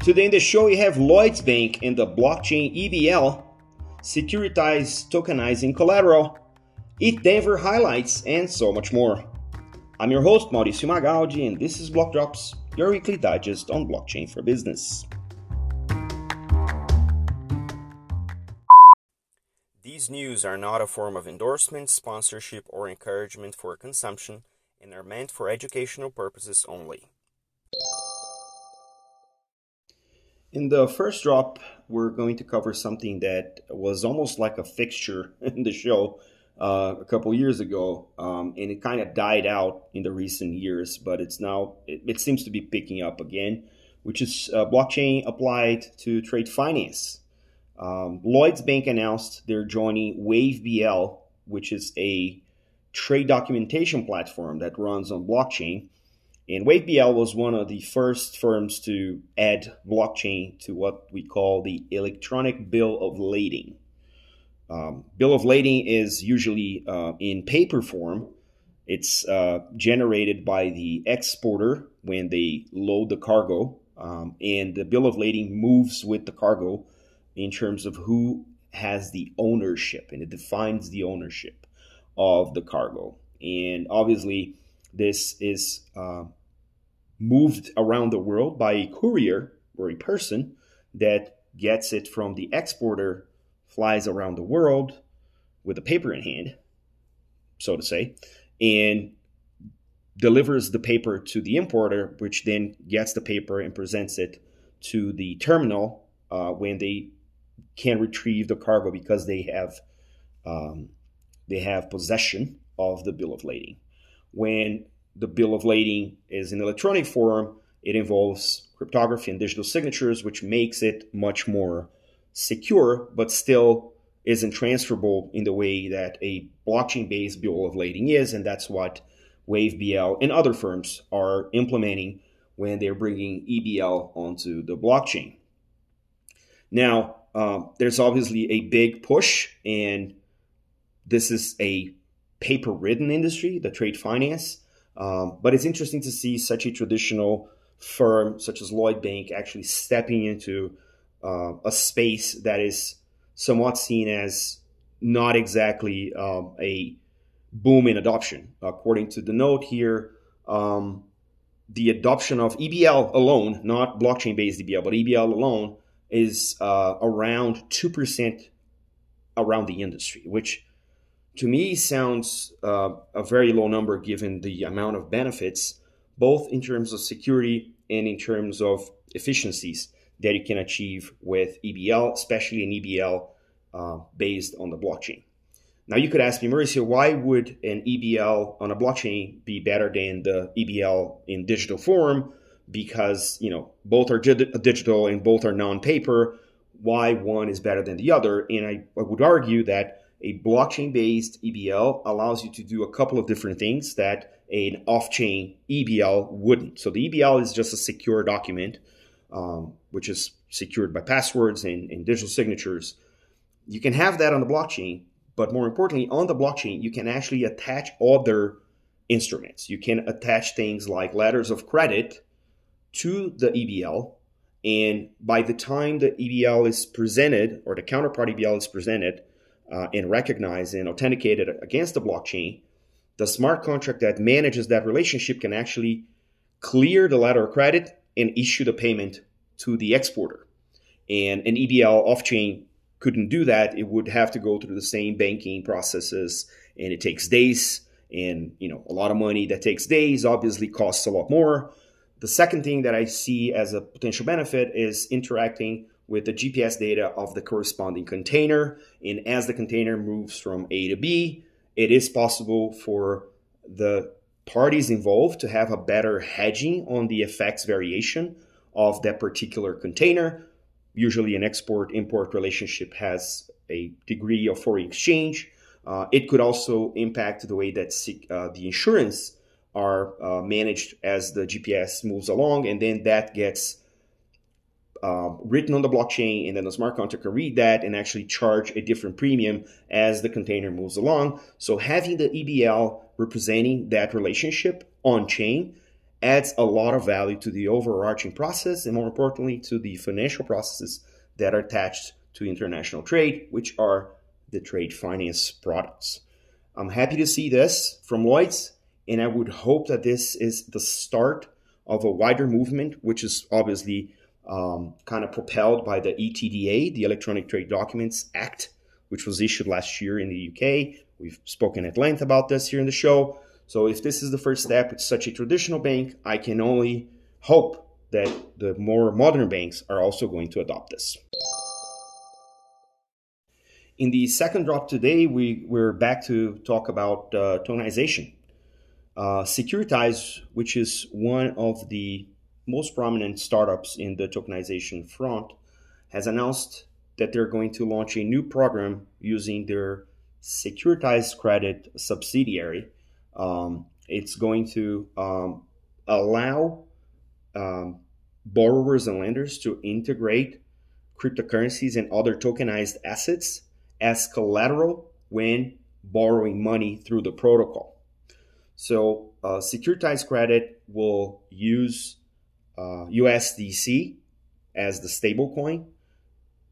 Today in the show, we have Lloyds Bank and the blockchain EBL, securitized tokenizing collateral, ETH Denver highlights, and so much more. I'm your host, Mauricio Magaldi, and this is Block Drops, your weekly digest on blockchain for business. These news are not a form of endorsement, sponsorship, or encouragement for consumption and are meant for educational purposes only. In the first drop, we're going to cover something that was almost like a fixture in the show uh, a couple years ago, um, and it kind of died out in the recent years, but it's now, it, it seems to be picking up again, which is uh, blockchain applied to trade finance. Um, Lloyds Bank announced they're joining WaveBL, which is a trade documentation platform that runs on blockchain and WaveBL was one of the first firms to add blockchain to what we call the electronic bill of lading. Um, bill of lading is usually uh, in paper form. It's uh, generated by the exporter when they load the cargo, um, and the bill of lading moves with the cargo in terms of who has the ownership, and it defines the ownership of the cargo. And obviously, this is uh, moved around the world by a courier or a person that gets it from the exporter, flies around the world with a paper in hand, so to say, and delivers the paper to the importer, which then gets the paper and presents it to the terminal uh, when they can retrieve the cargo because they have um, they have possession of the bill of lading. When the bill of lading is in electronic form, it involves cryptography and digital signatures, which makes it much more secure, but still isn't transferable in the way that a blockchain based bill of lading is. And that's what WaveBL and other firms are implementing when they're bringing EBL onto the blockchain. Now, uh, there's obviously a big push, and this is a paper ridden industry, the trade finance. Um, but it's interesting to see such a traditional firm such as Lloyd Bank actually stepping into uh, a space that is somewhat seen as not exactly um, a boom in adoption. According to the note here, um, the adoption of EBL alone, not blockchain based EBL, but EBL alone, is uh, around 2% around the industry, which to me sounds uh, a very low number given the amount of benefits, both in terms of security and in terms of efficiencies that you can achieve with EBL, especially an EBL uh, based on the blockchain. Now, you could ask me, Mauricio, why would an EBL on a blockchain be better than the EBL in digital form? Because you know both are digital and both are non-paper. Why one is better than the other? And I, I would argue that a blockchain based EBL allows you to do a couple of different things that an off chain EBL wouldn't. So the EBL is just a secure document, um, which is secured by passwords and, and digital signatures. You can have that on the blockchain, but more importantly, on the blockchain, you can actually attach other instruments. You can attach things like letters of credit to the EBL. And by the time the EBL is presented or the counterpart EBL is presented, uh, and recognized and authenticated against the blockchain, the smart contract that manages that relationship can actually clear the letter of credit and issue the payment to the exporter. And an EBL off chain couldn't do that. It would have to go through the same banking processes, and it takes days. And you know, a lot of money that takes days obviously costs a lot more. The second thing that I see as a potential benefit is interacting with the GPS data of the corresponding container. And as the container moves from A to B, it is possible for the parties involved to have a better hedging on the effects variation of that particular container. Usually, an export import relationship has a degree of foreign exchange. Uh, it could also impact the way that uh, the insurance are uh, managed as the GPS moves along, and then that gets uh, written on the blockchain, and then the smart contract can read that and actually charge a different premium as the container moves along. So having the EBL representing that relationship on chain adds a lot of value to the overarching process and more importantly to the financial processes that are attached to international trade, which are the trade finance products. I'm happy to see this from Lloyd's, and I would hope that this is the start of a wider movement, which is obviously um, kind of propelled by the ETDA, the Electronic Trade Documents Act, which was issued last year in the UK. We've spoken at length about this here in the show. So if this is the first step with such a traditional bank, I can only hope that the more modern banks are also going to adopt this. In the second drop today, we, we're back to talk about uh, tokenization. Uh, Securitize, which is one of the most prominent startups in the tokenization front, has announced that they're going to launch a new program using their Securitize Credit subsidiary um, it's going to um, allow um, borrowers and lenders to integrate cryptocurrencies and other tokenized assets as collateral when borrowing money through the protocol. So, uh, Securitize credit will use uh, USDC as the stablecoin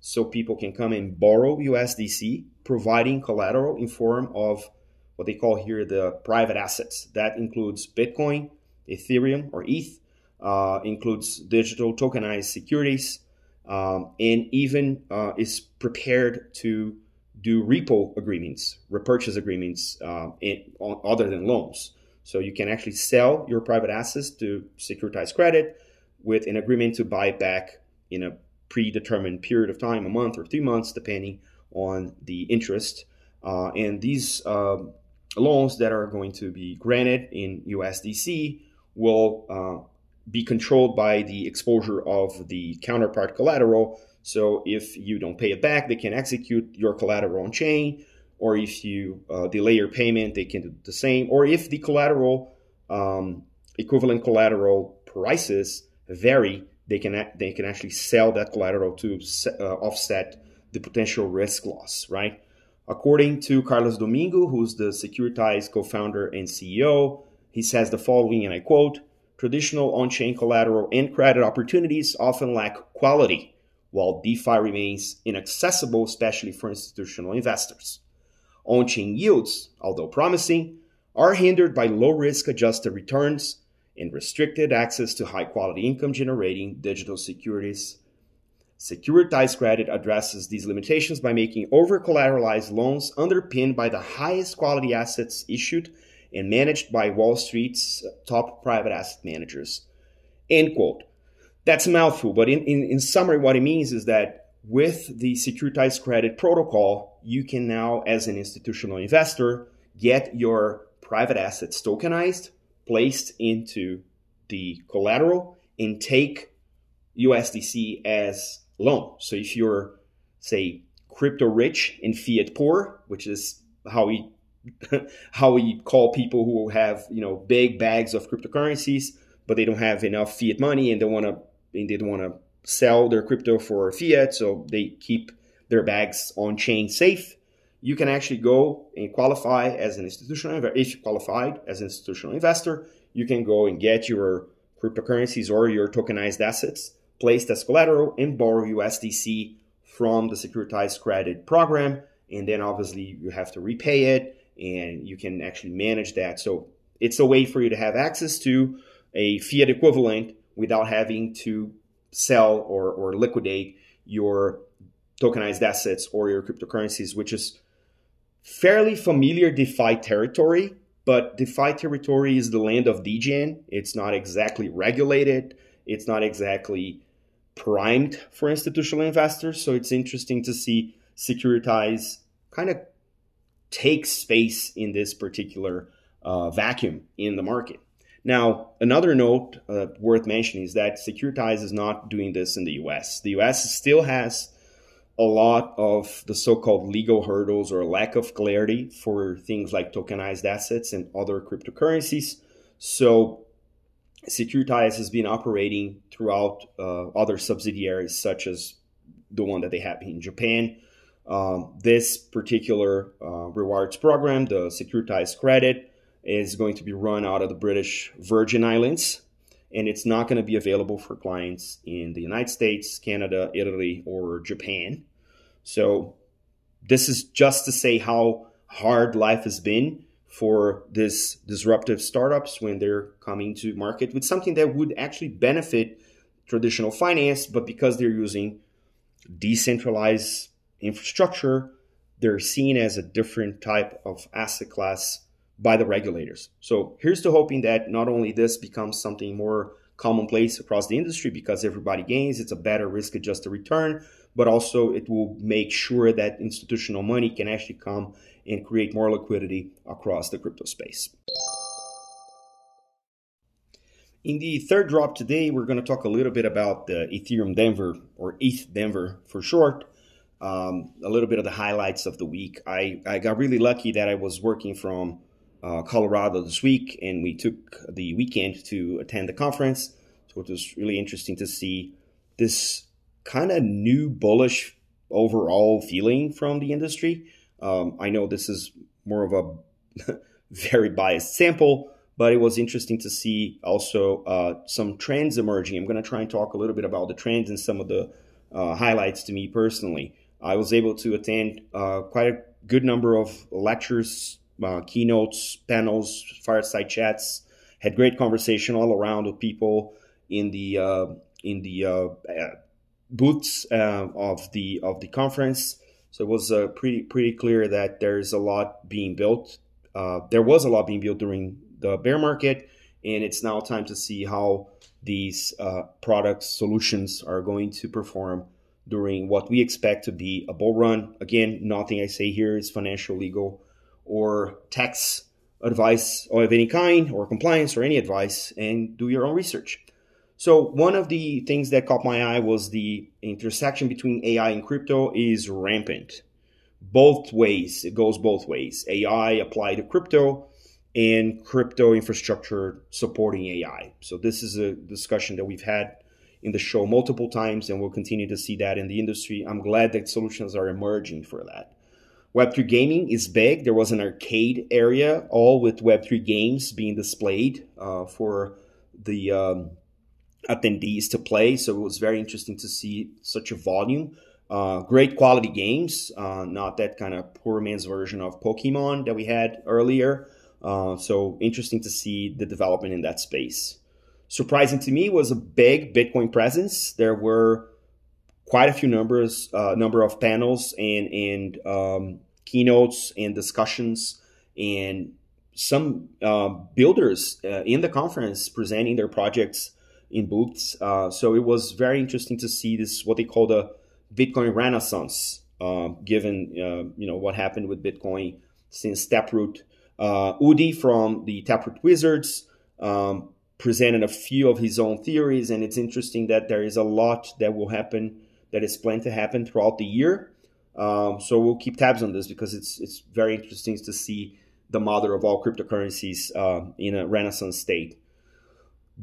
so people can come and borrow USDC, providing collateral in form of what they call here the private assets. That includes Bitcoin, Ethereum, or ETH, uh, includes digital tokenized securities, um, and even uh, is prepared to do repo agreements, repurchase agreements, uh, in, on, other than loans. So you can actually sell your private assets to securitize credit with an agreement to buy back in a predetermined period of time, a month or three months, depending on the interest. Uh, and these um, loans that are going to be granted in USDC will uh, be controlled by the exposure of the counterpart collateral. So if you don't pay it back, they can execute your collateral on chain, or if you uh, delay your payment, they can do the same. Or if the collateral um, equivalent collateral prices vary, they can they can actually sell that collateral to uh, offset the potential risk loss, right? According to Carlos Domingo, who's the Securitize co founder and CEO, he says the following, and I quote Traditional on chain collateral and credit opportunities often lack quality, while DeFi remains inaccessible, especially for institutional investors. On chain yields, although promising, are hindered by low risk adjusted returns and restricted access to high quality income generating digital securities Securitize credit addresses these limitations by making over collateralized loans underpinned by the highest quality assets issued and managed by Wall Street's top private asset managers. End quote. That's a mouthful, but in, in, in summary, what it means is that with the Securitize credit protocol, you can now, as an institutional investor, get your private assets tokenized, placed into the collateral, and take USDC as loan. So if you're, say, crypto rich and fiat poor, which is how we how we call people who have you know big bags of cryptocurrencies, but they don't have enough fiat money and they want to and they don't want to sell their crypto for fiat, so they keep their bags on chain safe. You can actually go and qualify as an institutional. If you qualified as an institutional investor, you can go and get your cryptocurrencies or your tokenized assets placed as collateral and borrow USDC from the Securitize credit program. And then obviously you have to repay it and you can actually manage that. So it's a way for you to have access to a fiat equivalent without having to sell or, or liquidate your tokenized assets or your cryptocurrencies, which is fairly familiar DeFi territory. But DeFi territory is the land of degen. It's not exactly regulated. It's not exactly primed for institutional investors. So it's interesting to see Securitize kind of take space in this particular uh, vacuum in the market. Now, another note uh, worth mentioning is that Securitize is not doing this in the US. The US still has a lot of the so called legal hurdles or lack of clarity for things like tokenized assets and other cryptocurrencies. So Securitize has been operating throughout uh, other subsidiaries, such as the one that they have in Japan. Um, this particular uh, rewards program, the Securitize Credit, is going to be run out of the British Virgin Islands. And it's not going to be available for clients in the United States, Canada, Italy, or Japan. So, this is just to say how hard life has been for this disruptive startups when they're coming to market with something that would actually benefit traditional finance, but because they're using decentralized infrastructure, they're seen as a different type of asset class by the regulators. So here's to hoping that not only this becomes something more commonplace across the industry because everybody gains, it's a better risk adjusted return, but also it will make sure that institutional money can actually come and create more liquidity across the crypto space. In the third drop today, we're going to talk a little bit about the Ethereum Denver or ETH Denver for short. Um, a little bit of the highlights of the week. I, I got really lucky that I was working from uh, Colorado this week, and we took the weekend to attend the conference. So it was really interesting to see this kind of new bullish overall feeling from the industry. Um, I know this is more of a very biased sample, but it was interesting to see also uh, some trends emerging. I'm going to try and talk a little bit about the trends and some of the uh, highlights to me personally. I was able to attend uh, quite a good number of lectures, uh, keynotes, panels, fireside chats. Had great conversation all around with people in the uh, in the uh, booths of the of the conference. So it was pretty pretty clear that there's a lot being built. there was a lot being built during the bear market, and it's now time to see how these uh, products solutions are going to perform during what we expect to be a bull run. Again, nothing I say here is financial, legal, or tax advice of any kind, or compliance, or any advice, and do your own research. So one of the things that caught my eye was the intersection between AI and crypto is rampant. Both ways, it goes both ways. AI applied to crypto and crypto infrastructure supporting AI. So this is a discussion that we've had in the show multiple times, and we'll continue to see that in the industry. I'm glad that solutions are emerging for that. Web3 gaming is big. There was an arcade area, all with Web3 games being displayed uh, for the um, attendees to play. So it was very interesting to see such a volume. Uh, great quality games, uh, not that kind of poor man's version of Pokemon that we had earlier. Uh, so interesting to see the development in that space. Surprising to me was a big Bitcoin presence. There were quite a few numbers, uh, number of panels and and um, keynotes and discussions, and some uh, builders uh, in the conference presenting their projects in booths. Uh, so it was very interesting to see this what they call the Bitcoin Renaissance, uh, given you know what happened with Bitcoin since Taproot uh, Udi from the Taproot Wizards um, presented a few of his own theories, and it's interesting that there is a lot that will happen that is planned to happen throughout the year. Um, so we'll keep tabs on this because it's it's very interesting to see the mother of all cryptocurrencies uh, in a renaissance state.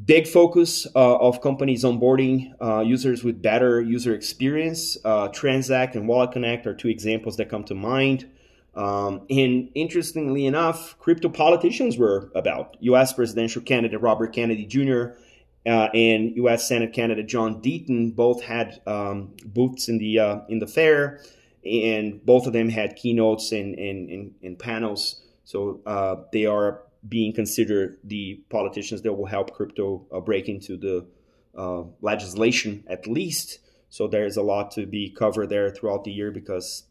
Big focus uh, of companies onboarding uh, users with better user experience. Uh, Transak and WalletConnect are two examples that come to mind. Um, and interestingly enough, crypto politicians were about. U.S. presidential candidate Robert Kennedy Jr. Uh, and U.S. Senate candidate John Deaton both had um, booths in the uh, in the fair, and both of them had keynotes and and, and, and panels. So uh, they are being considered the politicians that will help crypto uh, break into the uh, legislation at least. So there's a lot to be covered there throughout the year because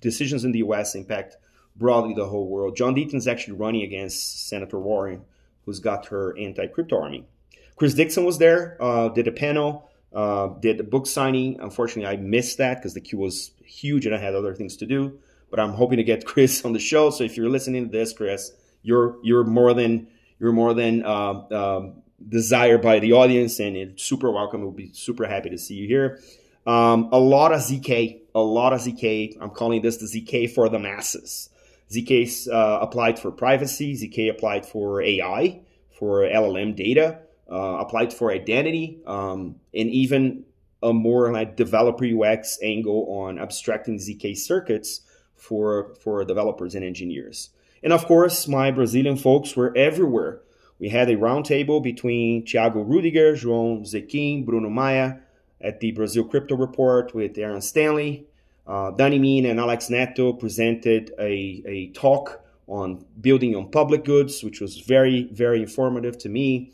decisions in the U.S. impact broadly the whole world. John Deaton is actually running against Senator Warren, who's got her anti-crypto army. Chris Dixon was there, uh, did a panel, uh, did a book signing. Unfortunately, I missed that because the queue was huge and I had other things to do. But I'm hoping to get Chris on the show. So if you're listening to this, Chris, you're you're more than you're more than uh, um, desired by the audience, and it's super welcome. We'll be super happy to see you here. Um, a lot of ZK, a lot of ZK. I'm calling this the ZK for the masses. ZK uh, applied for privacy. ZK applied for AI, for LLM data, uh, applied for identity, um, and even a more like developer UX angle on abstracting ZK circuits for for developers and engineers. And of course, my Brazilian folks were everywhere We had a roundtable between Thiago Rudiger, João Zecchin, Bruno Maia at the Brazil Crypto Report with Aaron Stanley. Uh, Danimim and Alex Netto presented a, a talk on building on public goods, which was very, very informative to me.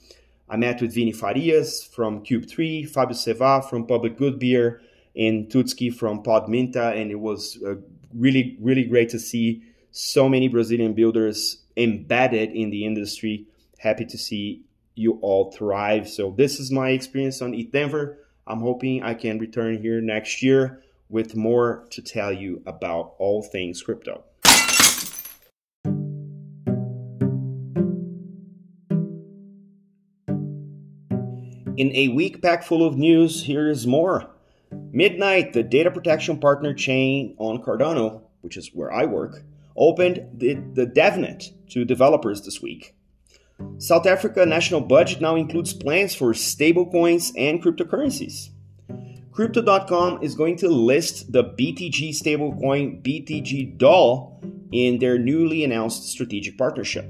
I met with Vini Farias from Cube3, Fabio Seva from Public Good Beer, and Tutski from Podminta, and it was uh, really, really great to see so many Brazilian builders embedded in the industry. Happy to see you all thrive. So this is my experience on ETH Denver. I'm hoping I can return here next year with more to tell you about all things crypto. In a week packed full of news, here is more. Midnight, the data protection partner chain on Cardano, which is where I work, opened the, the DevNet to developers this week. South Africa national budget now includes plans for stablecoins and cryptocurrencies. Crypto.com is going to list the BTG stablecoin BTG Dol in their newly announced strategic partnership.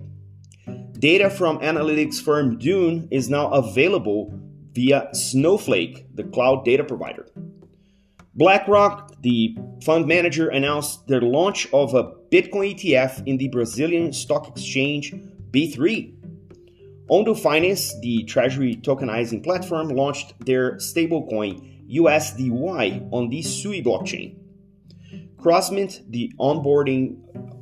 Data from analytics firm Dune is now available via Snowflake, the cloud data provider. BlackRock, the fund manager, announced their launch of a Bitcoin ETF in the Brazilian stock exchange B3. Ondo Finance, the treasury tokenizing platform, launched their stablecoin USDY on the Sui blockchain. Crossmint, the onboarding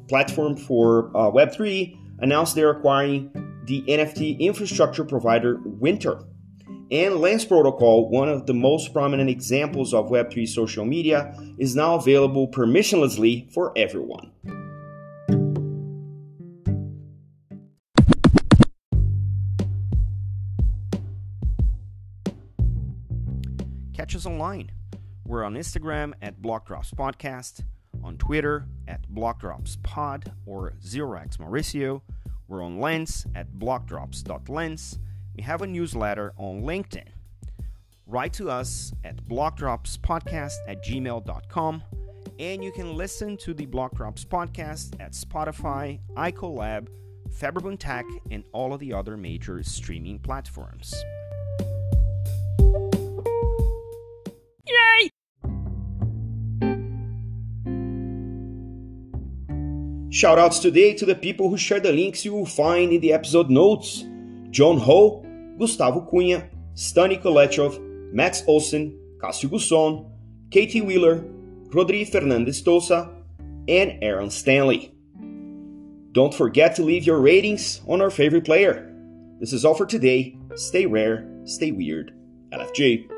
platform for uh, Web3, announced they're acquiring the NFT infrastructure provider Winter. And Lens Protocol, one of the most prominent examples of Web3 social media, is now available permissionlessly for everyone. Catch us online. We're on Instagram at Blockdrops Podcast, on Twitter at BlockDropsPod or ZeroX Mauricio. We're on Lens at blockdrops.lens we have a newsletter on LinkedIn. Write to us at blockdropspodcast at gmail.com and you can listen to the Blockdrops podcast at Spotify, iColab, Faberbun Tech, and all of the other major streaming platforms. Yay! Shoutouts today to the people who share the links you will find in the episode notes. John Ho, Gustavo Cunha, Stani Kulechov, Max Olsen, Cássio Gusson, Katie Wheeler, Rodrigo Fernandes Tosa, and Aaron Stanley. Don't forget to leave your ratings on our favorite player. This is all for today. Stay rare, stay weird. LFG.